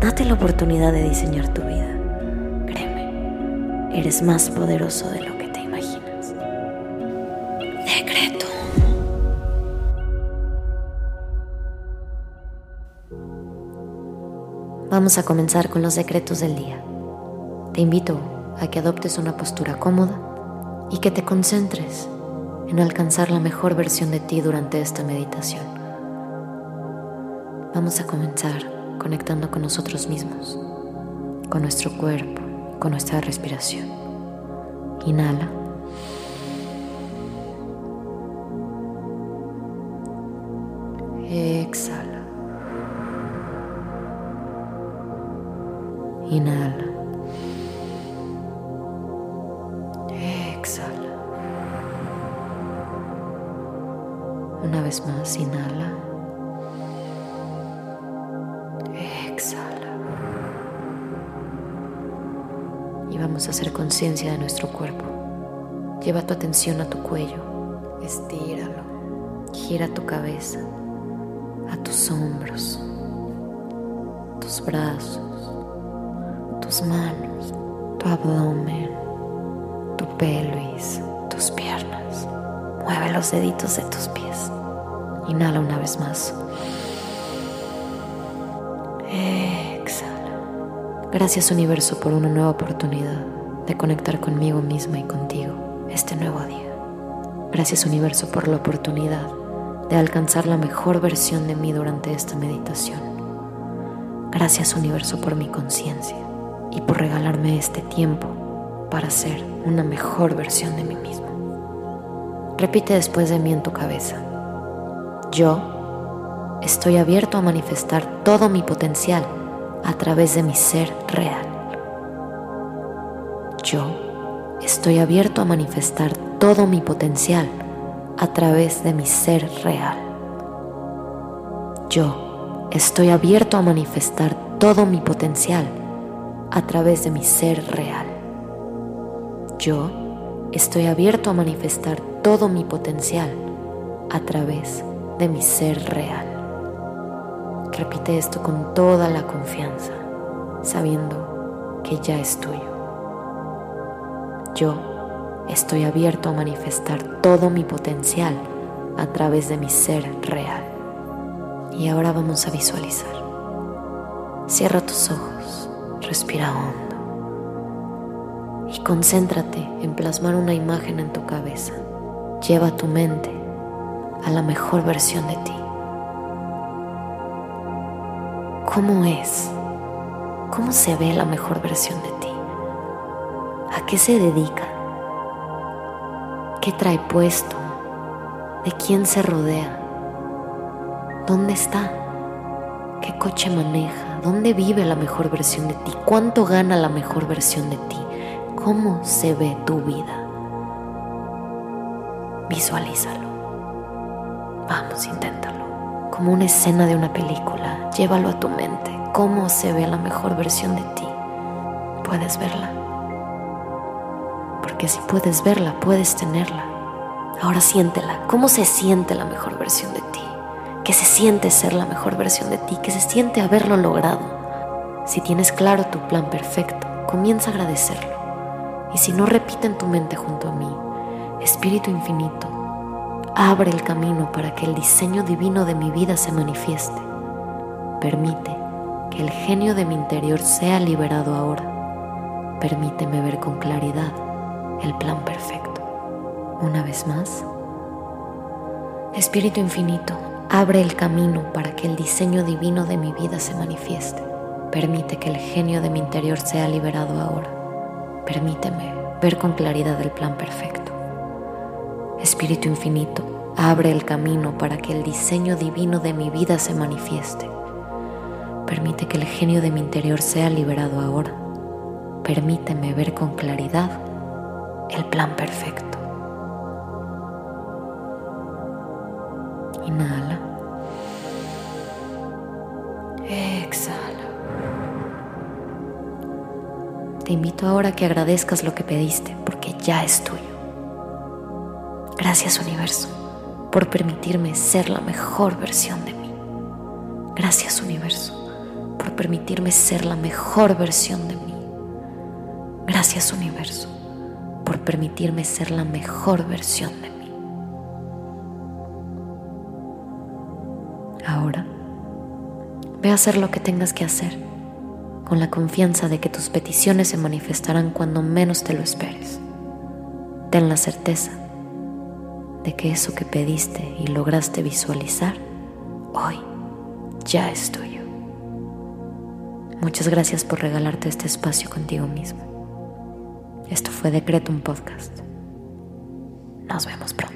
Date la oportunidad de diseñar tu vida. Créeme, eres más poderoso de lo que te imaginas. Decreto. Vamos a comenzar con los decretos del día. Te invito a que adoptes una postura cómoda y que te concentres en alcanzar la mejor versión de ti durante esta meditación. Vamos a comenzar conectando con nosotros mismos, con nuestro cuerpo, con nuestra respiración. Inhala. Exhala. Inhala. Exhala. Una vez más, inhala. Vamos a hacer conciencia de nuestro cuerpo. Lleva tu atención a tu cuello. Estíralo. Gira tu cabeza a tus hombros, tus brazos, tus manos, tu abdomen, tu pelvis, tus piernas. Mueve los deditos de tus pies. Inhala una vez más. Exhala. Gracias universo por una nueva oportunidad de conectar conmigo misma y contigo este nuevo día. Gracias universo por la oportunidad de alcanzar la mejor versión de mí durante esta meditación. Gracias universo por mi conciencia y por regalarme este tiempo para ser una mejor versión de mí mismo. Repite después de mí en tu cabeza. Yo estoy abierto a manifestar todo mi potencial a través de mi ser real. Yo estoy abierto a manifestar todo mi potencial a través de mi ser real. Yo estoy abierto a manifestar todo mi potencial a través de mi ser real. Yo estoy abierto a manifestar todo mi potencial a través de mi ser real. Repite esto con toda la confianza, sabiendo que ya es tuyo. Yo estoy abierto a manifestar todo mi potencial a través de mi ser real. Y ahora vamos a visualizar. Cierra tus ojos, respira hondo y concéntrate en plasmar una imagen en tu cabeza. Lleva tu mente a la mejor versión de ti. ¿Cómo es? ¿Cómo se ve la mejor versión de ti? ¿A qué se dedica? ¿Qué trae puesto? ¿De quién se rodea? ¿Dónde está? ¿Qué coche maneja? ¿Dónde vive la mejor versión de ti? ¿Cuánto gana la mejor versión de ti? ¿Cómo se ve tu vida? Visualízalo. Vamos, inténtalo. Como una escena de una película, llévalo a tu mente. ¿Cómo se ve la mejor versión de ti? ¿Puedes verla? Porque si puedes verla, puedes tenerla. Ahora siéntela. ¿Cómo se siente la mejor versión de ti? ¿Qué se siente ser la mejor versión de ti? ¿Qué se siente haberlo logrado? Si tienes claro tu plan perfecto, comienza a agradecerlo. Y si no, repite en tu mente junto a mí, Espíritu Infinito, abre el camino para que el diseño divino de mi vida se manifieste. Permite que el genio de mi interior sea liberado ahora. Permíteme ver con claridad el plan perfecto. Una vez más, Espíritu Infinito, abre el camino para que el diseño divino de mi vida se manifieste. Permite que el genio de mi interior sea liberado ahora. Permíteme ver con claridad el plan perfecto. Espíritu Infinito, abre el camino para que el diseño divino de mi vida se manifieste. Permite que el genio de mi interior sea liberado ahora. Permíteme ver con claridad el plan perfecto. Inhala. Exhala. Te invito ahora a que agradezcas lo que pediste porque ya es tuyo. Gracias universo por permitirme ser la mejor versión de mí. Gracias universo por permitirme ser la mejor versión de mí. Gracias universo por permitirme ser la mejor versión de mí. Ahora, ve a hacer lo que tengas que hacer con la confianza de que tus peticiones se manifestarán cuando menos te lo esperes. Ten la certeza de que eso que pediste y lograste visualizar hoy ya es tuyo. Muchas gracias por regalarte este espacio contigo mismo. Esto fue Decreto un Podcast. Nos vemos pronto.